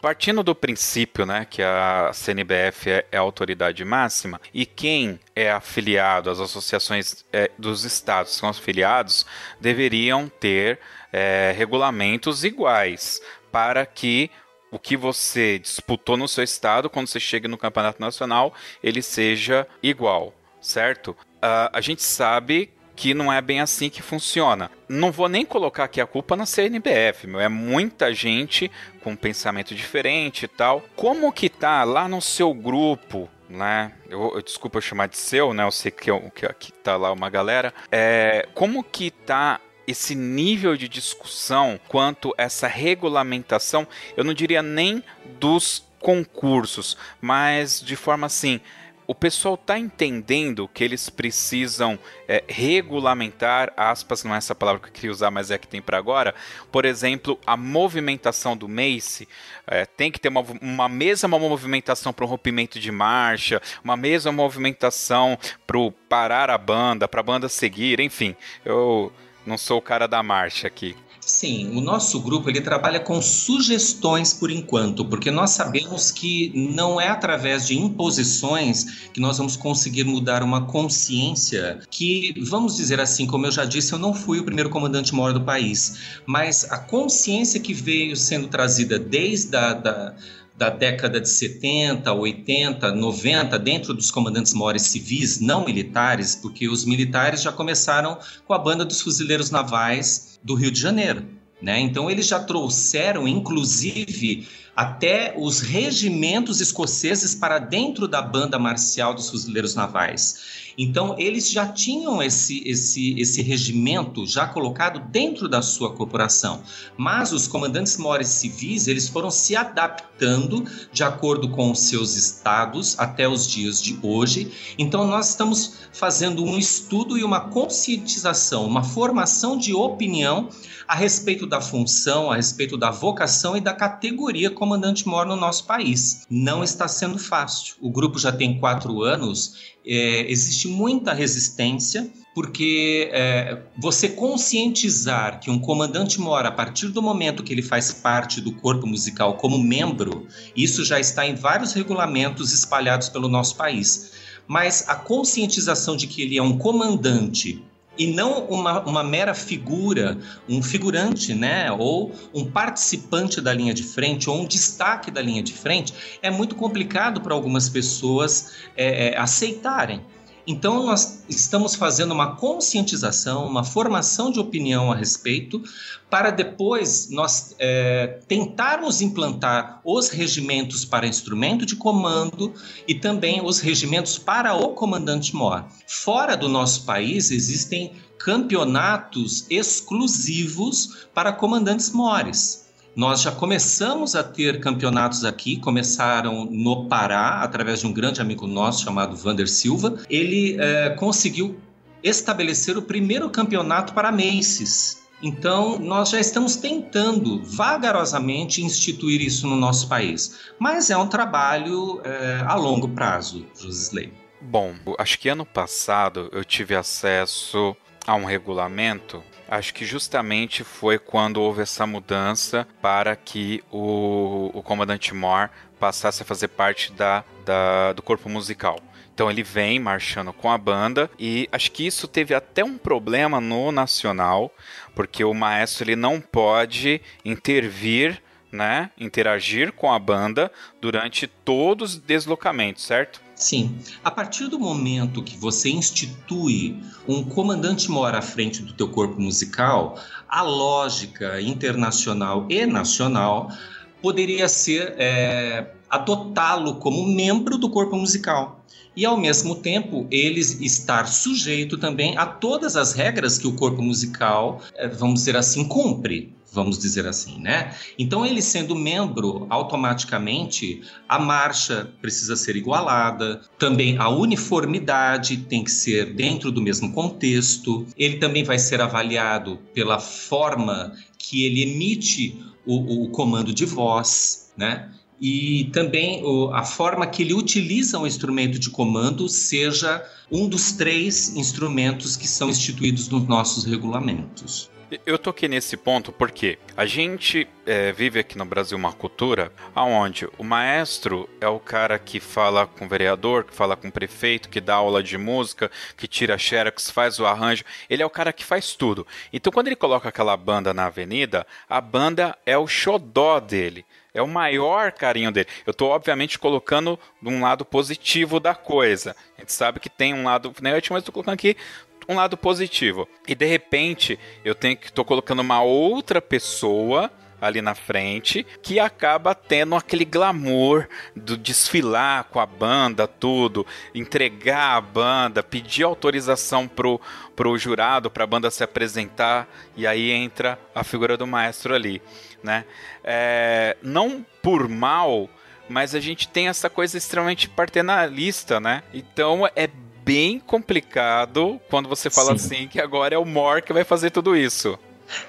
Partindo do princípio né, que a CNBF é, é a autoridade máxima e quem é afiliado, as associações é, dos estados que são afiliados, deveriam ter é, regulamentos iguais para que o que você disputou no seu estado, quando você chega no campeonato nacional, ele seja igual, certo? Uh, a gente sabe que não é bem assim que funciona. Não vou nem colocar aqui a culpa na CNBF, meu. É muita gente com um pensamento diferente e tal. Como que tá lá no seu grupo, né? Eu, eu, desculpa eu chamar de seu, né? Eu sei que, eu, que aqui tá lá uma galera. É, como que tá esse nível de discussão quanto essa regulamentação, eu não diria nem dos concursos, mas de forma assim, o pessoal está entendendo que eles precisam é, regulamentar, aspas, não é essa palavra que eu queria usar, mas é a que tem para agora. Por exemplo, a movimentação do Mace é, tem que ter uma, uma mesma movimentação para o rompimento de marcha, uma mesma movimentação para parar a banda, para a banda seguir, enfim. Eu não sou o cara da marcha aqui. Sim, o nosso grupo ele trabalha com sugestões por enquanto, porque nós sabemos que não é através de imposições que nós vamos conseguir mudar uma consciência que, vamos dizer assim, como eu já disse, eu não fui o primeiro comandante maior do país, mas a consciência que veio sendo trazida desde a da, da década de 70, 80, 90, dentro dos comandantes maiores civis, não militares, porque os militares já começaram com a banda dos fuzileiros navais do Rio de Janeiro. Né? Então, eles já trouxeram, inclusive, até os regimentos escoceses para dentro da banda marcial dos fuzileiros navais. Então, eles já tinham esse, esse, esse regimento já colocado dentro da sua corporação. Mas os comandantes mores civis, eles foram se adaptando de acordo com os seus estados até os dias de hoje. Então, nós estamos fazendo um estudo e uma conscientização, uma formação de opinião a respeito da função, a respeito da vocação e da categoria comandante mor no nosso país. Não está sendo fácil. O grupo já tem quatro anos, é, existe muita resistência, porque é, você conscientizar que um comandante mora a partir do momento que ele faz parte do corpo musical como membro, isso já está em vários regulamentos espalhados pelo nosso país. Mas a conscientização de que ele é um comandante e não uma, uma mera figura, um figurante, né, ou um participante da linha de frente, ou um destaque da linha de frente, é muito complicado para algumas pessoas é, é, aceitarem. Então, nós estamos fazendo uma conscientização, uma formação de opinião a respeito, para depois nós é, tentarmos implantar os regimentos para instrumento de comando e também os regimentos para o comandante-mor. Fora do nosso país, existem campeonatos exclusivos para comandantes mores. Nós já começamos a ter campeonatos aqui, começaram no Pará, através de um grande amigo nosso chamado Vander Silva. Ele é, conseguiu estabelecer o primeiro campeonato para Maces. Então, nós já estamos tentando vagarosamente instituir isso no nosso país. Mas é um trabalho é, a longo prazo, Josisley. Bom, acho que ano passado eu tive acesso a um regulamento acho que justamente foi quando houve essa mudança para que o, o comandante Moore passasse a fazer parte da, da, do corpo musical. Então ele vem marchando com a banda e acho que isso teve até um problema no nacional, porque o maestro ele não pode intervir, né, interagir com a banda durante todos os deslocamentos, certo? Sim. A partir do momento que você institui um comandante mora à frente do teu corpo musical, a lógica internacional e nacional poderia ser é, adotá-lo como membro do corpo musical e ao mesmo tempo ele estar sujeito também a todas as regras que o corpo musical, é, vamos dizer assim, cumpre vamos dizer assim, né? Então, ele sendo membro, automaticamente a marcha precisa ser igualada, também a uniformidade tem que ser dentro do mesmo contexto, ele também vai ser avaliado pela forma que ele emite o, o comando de voz, né? E também o, a forma que ele utiliza o instrumento de comando seja um dos três instrumentos que são instituídos nos nossos regulamentos. Eu toquei nesse ponto porque a gente é, vive aqui no Brasil uma cultura onde o maestro é o cara que fala com o vereador, que fala com o prefeito, que dá aula de música, que tira xerox, faz o arranjo. Ele é o cara que faz tudo. Então, quando ele coloca aquela banda na avenida, a banda é o xodó dele. É o maior carinho dele. Eu estou, obviamente, colocando um lado positivo da coisa. A gente sabe que tem um lado negativo, mas estou colocando aqui um lado positivo. E de repente, eu tenho que tô colocando uma outra pessoa ali na frente, que acaba tendo aquele glamour do desfilar com a banda, tudo, entregar a banda, pedir autorização pro, pro jurado para a banda se apresentar, e aí entra a figura do maestro ali, né? É, não por mal, mas a gente tem essa coisa extremamente paternalista, né? Então é bem complicado quando você fala Sim. assim que agora é o Mor que vai fazer tudo isso.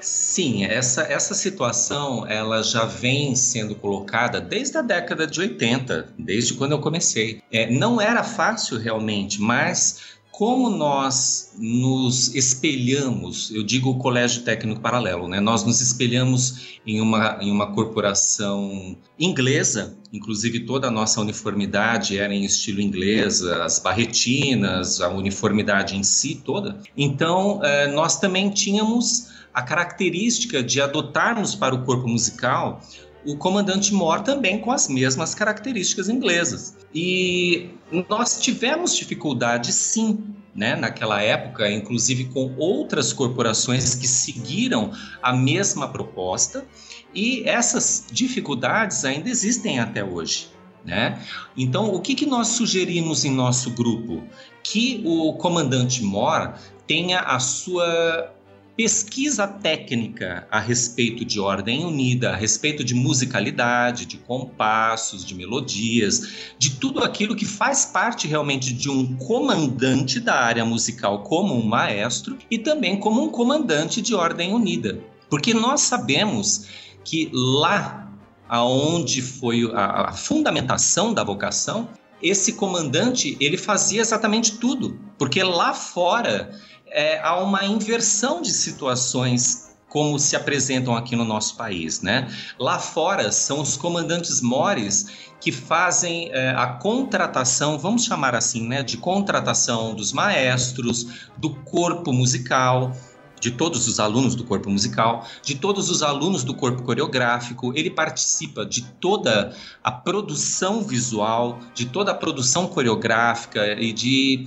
Sim, essa, essa situação ela já vem sendo colocada desde a década de 80, desde quando eu comecei. É, não era fácil realmente, mas como nós nos espelhamos, eu digo o colégio técnico paralelo, né? Nós nos espelhamos em uma, em uma corporação inglesa, inclusive toda a nossa uniformidade era em estilo inglês, as barretinas, a uniformidade em si toda. Então, eh, nós também tínhamos a característica de adotarmos para o corpo musical o comandante Mor também com as mesmas características inglesas. E nós tivemos dificuldade, sim, né, naquela época, inclusive com outras corporações que seguiram a mesma proposta, e essas dificuldades ainda existem até hoje. Né? Então, o que, que nós sugerimos em nosso grupo? Que o comandante Mor tenha a sua pesquisa técnica a respeito de ordem unida, a respeito de musicalidade, de compassos, de melodias, de tudo aquilo que faz parte realmente de um comandante da área musical como um maestro e também como um comandante de ordem unida. Porque nós sabemos que lá aonde foi a, a fundamentação da vocação, esse comandante ele fazia exatamente tudo, porque lá fora é, há uma inversão de situações como se apresentam aqui no nosso país, né? Lá fora são os comandantes mores que fazem é, a contratação, vamos chamar assim, né, de contratação dos maestros, do corpo musical, de todos os alunos do corpo musical, de todos os alunos do corpo coreográfico, ele participa de toda a produção visual, de toda a produção coreográfica e de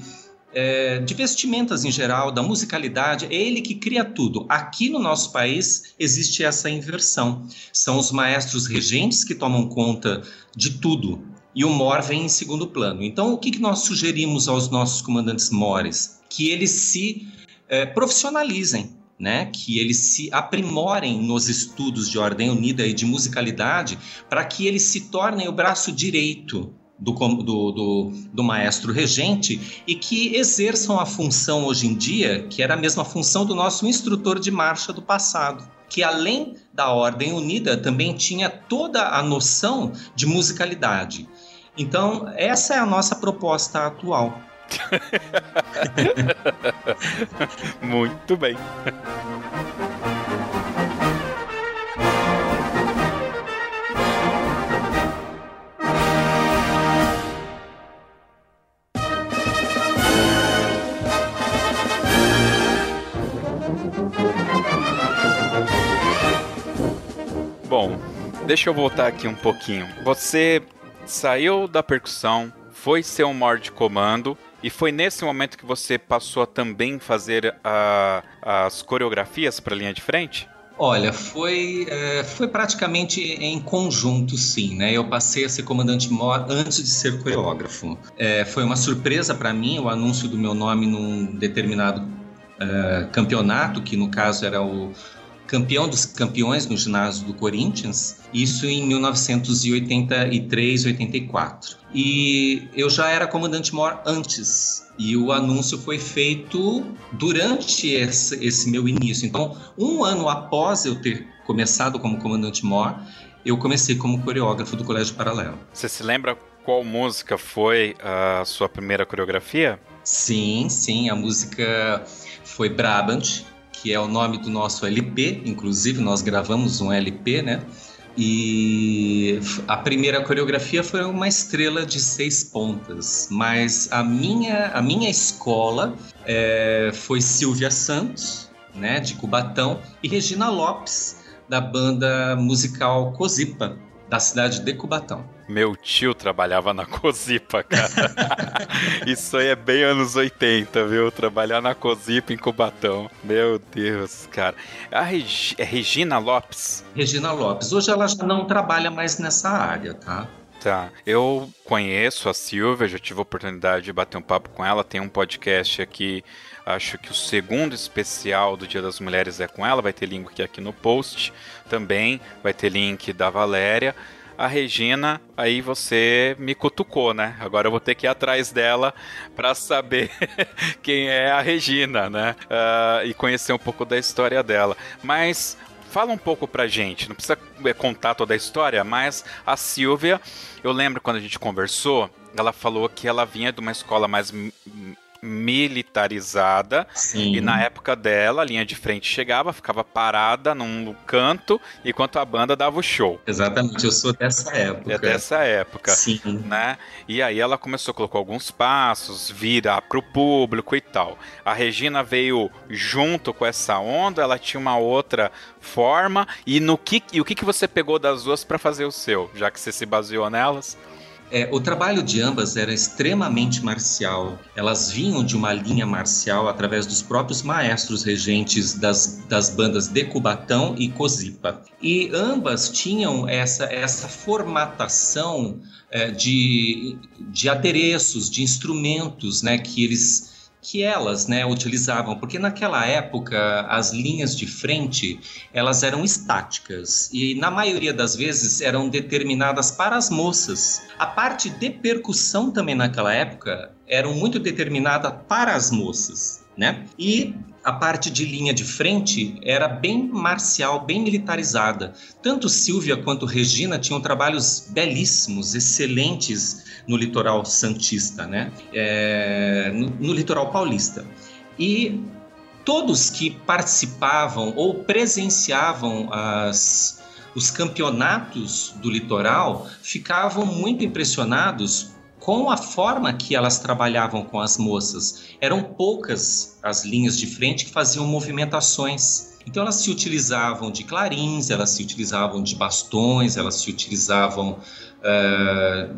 é, de vestimentas em geral, da musicalidade, é ele que cria tudo. Aqui no nosso país existe essa inversão. São os maestros regentes que tomam conta de tudo e o MOR vem em segundo plano. Então, o que, que nós sugerimos aos nossos comandantes MORES? Que eles se é, profissionalizem. Né, que eles se aprimorem nos estudos de ordem unida e de musicalidade para que eles se tornem o braço direito do, do, do, do, maestro regente e que exerçam a função hoje em dia, que era a mesma função do nosso instrutor de marcha do passado, que além da ordem unida também tinha toda a noção de musicalidade. Então, essa é a nossa proposta atual. Muito bem. Deixa eu voltar aqui um pouquinho. Você saiu da percussão, foi ser um maior de comando, e foi nesse momento que você passou a também fazer a, as coreografias para a linha de frente? Olha, foi, é, foi praticamente em conjunto, sim, né? Eu passei a ser comandante mor antes de ser coreógrafo. É, foi uma surpresa para mim o anúncio do meu nome num determinado é, campeonato, que no caso era o campeão dos campeões no ginásio do Corinthians, isso em 1983, 84. E eu já era comandante mor antes, e o anúncio foi feito durante esse, esse meu início. Então, um ano após eu ter começado como comandante mor, eu comecei como coreógrafo do Colégio Paralelo. Você se lembra qual música foi a sua primeira coreografia? Sim, sim, a música foi Brabant, que é o nome do nosso LP, inclusive nós gravamos um LP, né? E a primeira coreografia foi uma estrela de seis pontas, mas a minha, a minha escola é, foi Silvia Santos, né, de Cubatão, e Regina Lopes, da banda musical Cozipa, da cidade de Cubatão. Meu tio trabalhava na Cozipa, cara. Isso aí é bem anos 80, viu? Trabalhar na Cozipa em Cubatão. Meu Deus, cara. A Reg... é Regina Lopes? Regina Lopes. Hoje ela já não trabalha mais nessa área, tá? Tá. Eu conheço a Silvia, já tive a oportunidade de bater um papo com ela. Tem um podcast aqui, acho que o segundo especial do Dia das Mulheres é com ela. Vai ter link aqui no post também. Vai ter link da Valéria a Regina, aí você me cutucou, né? Agora eu vou ter que ir atrás dela para saber quem é a Regina, né? Uh, e conhecer um pouco da história dela. Mas fala um pouco pra gente, não precisa é, contar toda a história, mas a Silvia, eu lembro quando a gente conversou, ela falou que ela vinha de uma escola mais militarizada. Sim. E na época dela, a linha de frente chegava, ficava parada num canto, enquanto a banda dava o show. Exatamente, eu sou dessa época. É dessa época. Sim. Né? E aí ela começou a colocar alguns passos, virar pro público e tal. A Regina veio junto com essa onda, ela tinha uma outra forma. E no que e o que, que você pegou das duas para fazer o seu, já que você se baseou nelas? É, o trabalho de ambas era extremamente marcial. Elas vinham de uma linha marcial através dos próprios maestros regentes das, das bandas de Cubatão e Cozipa. E ambas tinham essa, essa formatação é, de, de adereços, de instrumentos né, que eles que elas né, utilizavam, porque naquela época as linhas de frente elas eram estáticas e na maioria das vezes eram determinadas para as moças. A parte de percussão também naquela época eram muito determinada para as moças, né? E a parte de linha de frente era bem marcial, bem militarizada. Tanto Silvia quanto Regina tinham trabalhos belíssimos, excelentes no litoral santista, né? É, no, no litoral paulista. E todos que participavam ou presenciavam as, os campeonatos do litoral ficavam muito impressionados com a forma que elas trabalhavam com as moças. Eram poucas as linhas de frente que faziam movimentações. Então elas se utilizavam de clarins, elas se utilizavam de bastões, elas se utilizavam uh,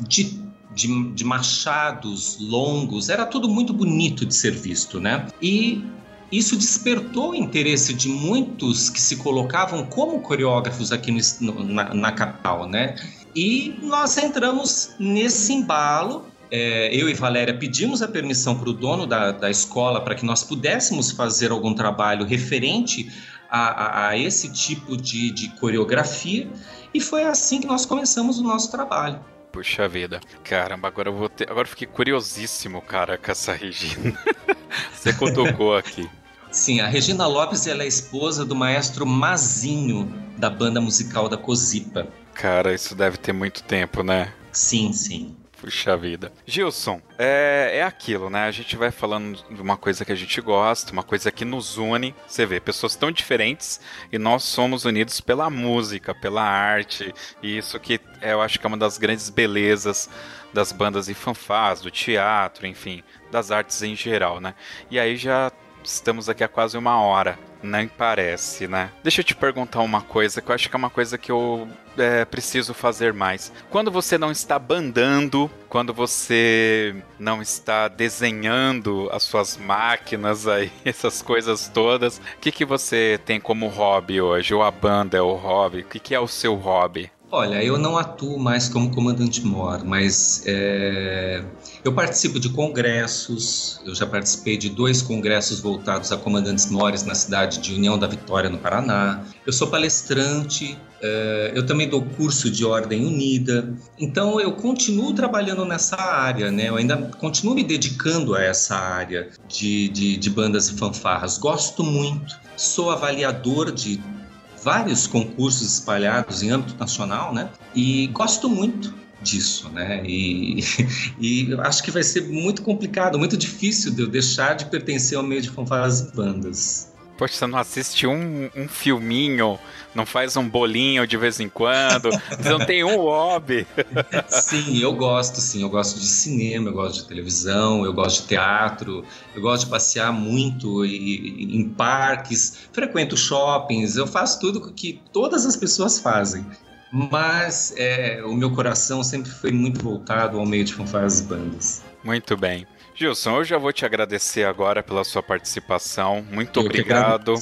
de, de, de machados longos. Era tudo muito bonito de ser visto, né? E isso despertou o interesse de muitos que se colocavam como coreógrafos aqui no, na, na capital, né? E nós entramos nesse embalo. É, eu e Valéria pedimos a permissão para o dono da, da escola para que nós pudéssemos fazer algum trabalho referente a, a, a esse tipo de, de coreografia. E foi assim que nós começamos o nosso trabalho. Puxa vida. Caramba, agora eu vou ter. Agora eu fiquei curiosíssimo, cara, com essa Regina. Você cutucou aqui. Sim, a Regina Lopes ela é esposa do maestro Mazinho, da banda musical da Cozipa. Cara, isso deve ter muito tempo, né? Sim, sim. Puxa vida. Gilson, é, é aquilo, né? A gente vai falando de uma coisa que a gente gosta, uma coisa que nos une. Você vê, pessoas tão diferentes e nós somos unidos pela música, pela arte. E isso que eu acho que é uma das grandes belezas das bandas e fanfás, do teatro, enfim, das artes em geral, né? E aí já estamos aqui há quase uma hora. Nem parece, né? Deixa eu te perguntar uma coisa que eu acho que é uma coisa que eu é, preciso fazer mais. Quando você não está bandando, quando você não está desenhando as suas máquinas aí, essas coisas todas, o que, que você tem como hobby hoje? Ou a banda é o hobby? O que, que é o seu hobby? Olha, eu não atuo mais como comandante mor, mas é, eu participo de congressos. Eu já participei de dois congressos voltados a comandantes mores na cidade de União da Vitória, no Paraná. Eu sou palestrante. É, eu também dou curso de Ordem Unida. Então eu continuo trabalhando nessa área, né? Eu ainda continuo me dedicando a essa área de, de, de bandas e fanfarras. Gosto muito. Sou avaliador de vários concursos espalhados em âmbito nacional, né? E gosto muito disso, né? E, e acho que vai ser muito complicado, muito difícil de eu deixar de pertencer ao meio de fanfarras e bandas. Poxa, você não assiste um, um filminho, não faz um bolinho de vez em quando, você não tem um hobby. Sim, eu gosto, sim. Eu gosto de cinema, eu gosto de televisão, eu gosto de teatro, eu gosto de passear muito em parques, frequento shoppings, eu faço tudo que todas as pessoas fazem. Mas é, o meu coração sempre foi muito voltado ao meio de fanfarras e bandas. Muito bem. Gilson, eu já vou te agradecer agora pela sua participação. Muito eu obrigado.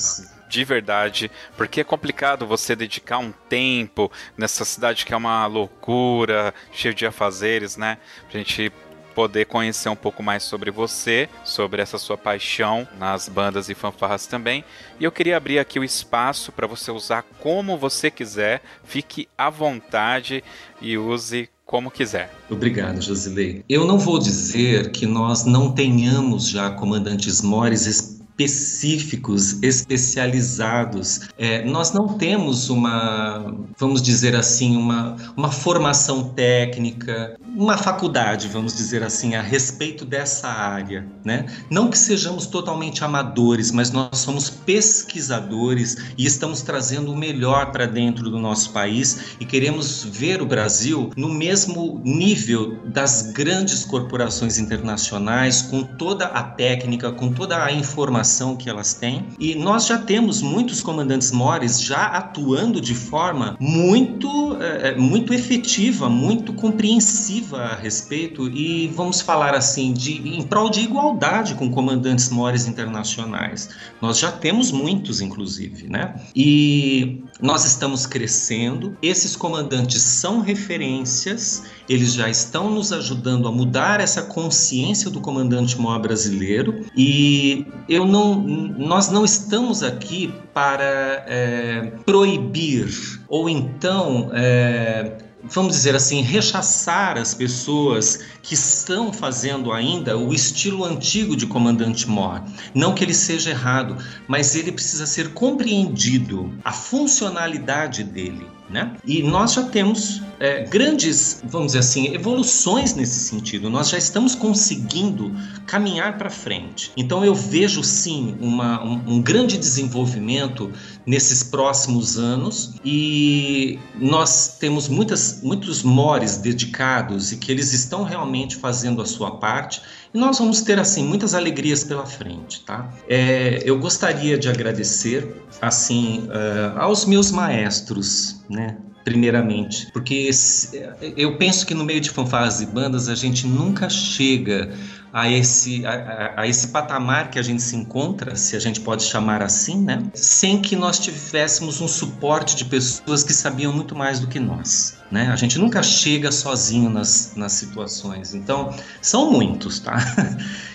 De verdade, porque é complicado você dedicar um tempo nessa cidade que é uma loucura, cheio de afazeres, né? Pra gente poder conhecer um pouco mais sobre você, sobre essa sua paixão nas bandas e fanfarras também. E eu queria abrir aqui o espaço para você usar como você quiser, fique à vontade e use como quiser. Obrigado, Josilei. Eu não vou dizer que nós não tenhamos já comandantes mores específicos, especializados. É, nós não temos uma, vamos dizer assim, uma, uma formação técnica, uma faculdade, vamos dizer assim, a respeito dessa área, né? Não que sejamos totalmente amadores, mas nós somos pesquisadores e estamos trazendo o melhor para dentro do nosso país e queremos ver o Brasil no mesmo nível das grandes corporações internacionais, com toda a técnica, com toda a informação formação que elas têm. E nós já temos muitos comandantes mores já atuando de forma muito, é, muito efetiva, muito compreensiva a respeito e vamos falar assim de em prol de igualdade com comandantes mores internacionais. Nós já temos muitos, inclusive, né? E nós estamos crescendo. Esses comandantes são referências. Eles já estão nos ajudando a mudar essa consciência do comandante mor brasileiro. E eu não, nós não estamos aqui para é, proibir ou então é, vamos dizer assim, rechaçar as pessoas que estão fazendo ainda o estilo antigo de Comandante Mor. Não que ele seja errado, mas ele precisa ser compreendido, a funcionalidade dele. Né? E nós já temos é, grandes, vamos dizer assim, evoluções nesse sentido. Nós já estamos conseguindo caminhar para frente. Então eu vejo sim uma, um, um grande desenvolvimento nesses próximos anos e nós temos muitas, muitos mores dedicados e que eles estão realmente fazendo a sua parte e nós vamos ter assim muitas alegrias pela frente, tá? É, eu gostaria de agradecer assim uh, aos meus maestros, né? primeiramente, porque eu penso que no meio de fanfarras e bandas a gente nunca chega a esse, a, a, esse patamar que a gente se encontra, se a gente pode chamar assim, né? Sem que nós tivéssemos um suporte de pessoas que sabiam muito mais do que nós, né? A gente nunca chega sozinho nas, nas situações. Então, são muitos, tá?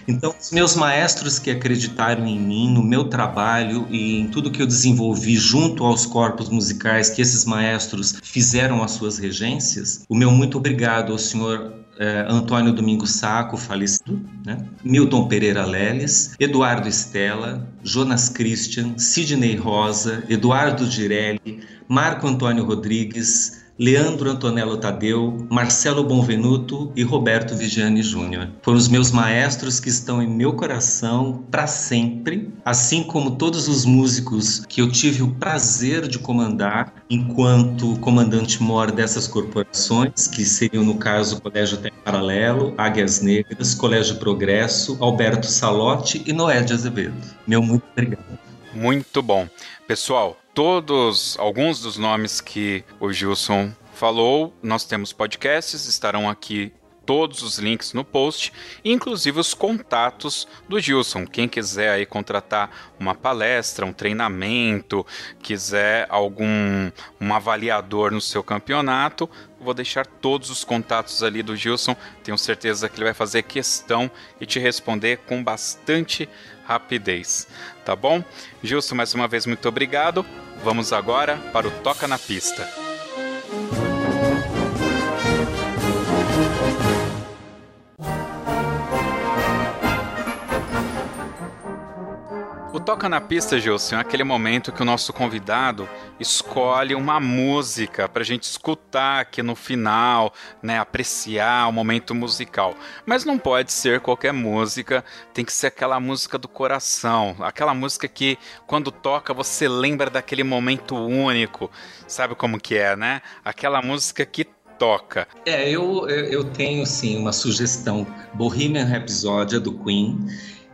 Então, os meus maestros que acreditaram em mim, no meu trabalho e em tudo que eu desenvolvi junto aos corpos musicais que esses maestros fizeram as suas regências, o meu muito obrigado ao senhor é, Antônio Domingos Saco, falecido, né? Milton Pereira Leles, Eduardo Estela, Jonas Christian, Sidney Rosa, Eduardo Girelli, Marco Antônio Rodrigues, Leandro Antonello Tadeu, Marcelo Bonvenuto e Roberto Vigiani Júnior. Foram os meus maestros que estão em meu coração para sempre, assim como todos os músicos que eu tive o prazer de comandar enquanto comandante-mor dessas corporações, que seriam, no caso, o Colégio Terra Paralelo, Águias Negras, Colégio Progresso, Alberto Salotti e Noé de Azevedo. Meu muito obrigado. Muito bom. Pessoal, todos, alguns dos nomes que o Gilson falou, nós temos podcasts, estarão aqui todos os links no post, inclusive os contatos do Gilson. Quem quiser aí contratar uma palestra, um treinamento, quiser algum um avaliador no seu campeonato, vou deixar todos os contatos ali do Gilson. Tenho certeza que ele vai fazer questão e te responder com bastante rapidez, tá bom? Gilson, mais uma vez muito obrigado. Vamos agora para o Toca na Pista. Toca na Pista, Gilson, é aquele momento que o nosso convidado escolhe uma música para a gente escutar aqui no final, né, apreciar o momento musical. Mas não pode ser qualquer música, tem que ser aquela música do coração, aquela música que quando toca você lembra daquele momento único, sabe como que é, né? Aquela música que toca. É, eu, eu tenho sim uma sugestão, Bohemian Rhapsody do Queen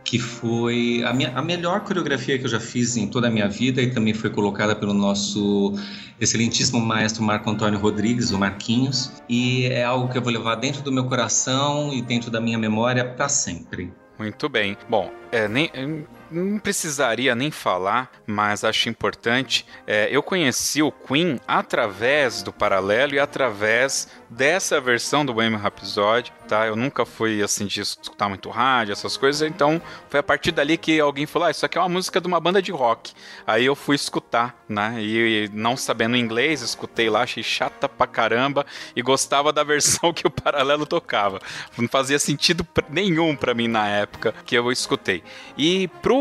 que foi a, minha, a melhor coreografia que eu já fiz em toda a minha vida e também foi colocada pelo nosso excelentíssimo maestro Marco Antônio Rodrigues, o Marquinhos, e é algo que eu vou levar dentro do meu coração e dentro da minha memória para sempre. Muito bem. Bom, é, nem, não precisaria nem falar, mas acho importante. É, eu conheci o Queen através do paralelo e através dessa versão do Bohemian Rhapsody, tá? Eu nunca fui assim de escutar muito rádio, essas coisas, então foi a partir dali que alguém falou: ah, isso aqui é uma música de uma banda de rock. Aí eu fui escutar, né? E, não sabendo inglês, escutei lá, achei chata pra caramba e gostava da versão que o paralelo tocava. Não fazia sentido nenhum para mim na época que eu escutei. E pro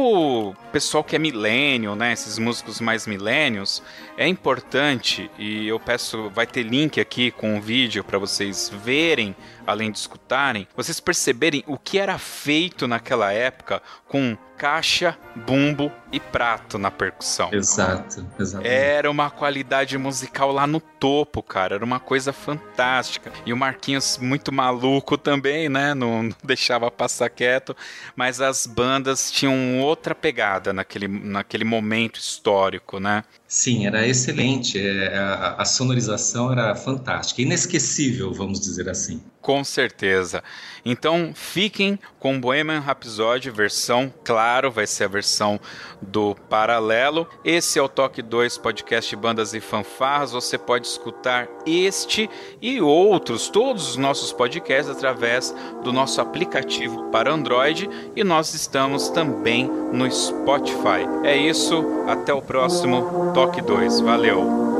pessoal que é milênio, né? Esses músicos mais milênios, é importante, e eu peço, vai ter link aqui com o vídeo para vocês verem além de escutarem, vocês perceberem o que era feito naquela época com caixa, bumbo e prato na percussão. Exato, exato. Era uma qualidade musical lá no topo, cara. Era uma coisa fantástica. E o Marquinhos, muito maluco também, né? Não, não deixava passar quieto. Mas as bandas tinham outra pegada naquele, naquele momento histórico, né? Sim, era excelente. É, a, sonorização era fantástica, inesquecível, vamos dizer assim. Com certeza. Então fiquem com Bohemian Rhapsody, versão, claro, vai ser a versão do paralelo. Esse é o Toque 2 podcast Bandas e Fanfarras. Você pode escutar este e outros, todos os nossos podcasts através do nosso aplicativo para Android e nós estamos também no Spotify. É isso, até o próximo Toque 2. Valeu!